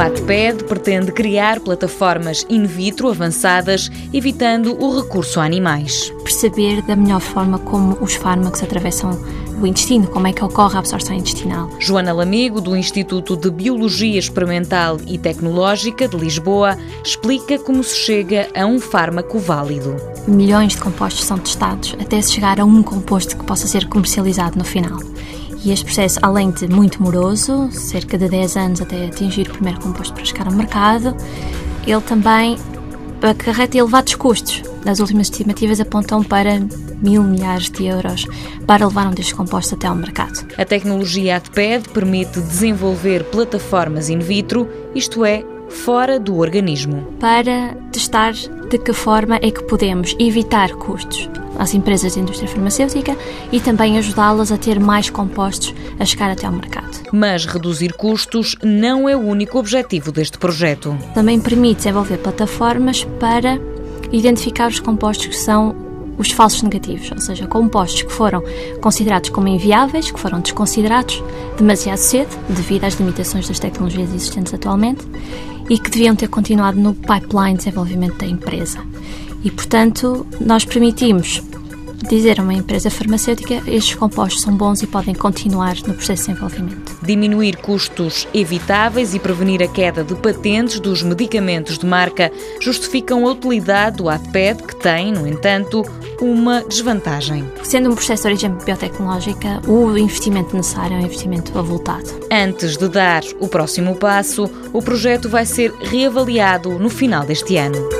O ATPED pretende criar plataformas in vitro avançadas, evitando o recurso a animais. Perceber da melhor forma como os fármacos atravessam o intestino, como é que ocorre a absorção intestinal. Joana Lamego, do Instituto de Biologia Experimental e Tecnológica de Lisboa, explica como se chega a um fármaco válido. Milhões de compostos são testados até se chegar a um composto que possa ser comercializado no final. E este processo, além de muito moroso, cerca de 10 anos até atingir o primeiro composto para chegar ao mercado, ele também acarreta elevados custos. As últimas estimativas apontam para mil milhares de euros para levar um destes compostos até ao mercado. A tecnologia ATPED permite desenvolver plataformas in vitro, isto é, fora do organismo. Para testar de que forma é que podemos evitar custos às empresas da indústria farmacêutica e também ajudá-las a ter mais compostos a chegar até ao mercado. Mas reduzir custos não é o único objetivo deste projeto. Também permite desenvolver plataformas para identificar os compostos que são os falsos negativos, ou seja, compostos que foram considerados como inviáveis, que foram desconsiderados demasiado cedo, devido às limitações das tecnologias existentes atualmente, e que deviam ter continuado no pipeline de desenvolvimento da empresa. E, portanto, nós permitimos dizer a uma empresa farmacêutica estes compostos são bons e podem continuar no processo de desenvolvimento. Diminuir custos evitáveis e prevenir a queda de patentes dos medicamentos de marca justificam a utilidade do ATPED, que tem, no entanto, uma desvantagem. Sendo um processo de origem biotecnológica, o investimento necessário é um investimento avultado. Antes de dar o próximo passo, o projeto vai ser reavaliado no final deste ano.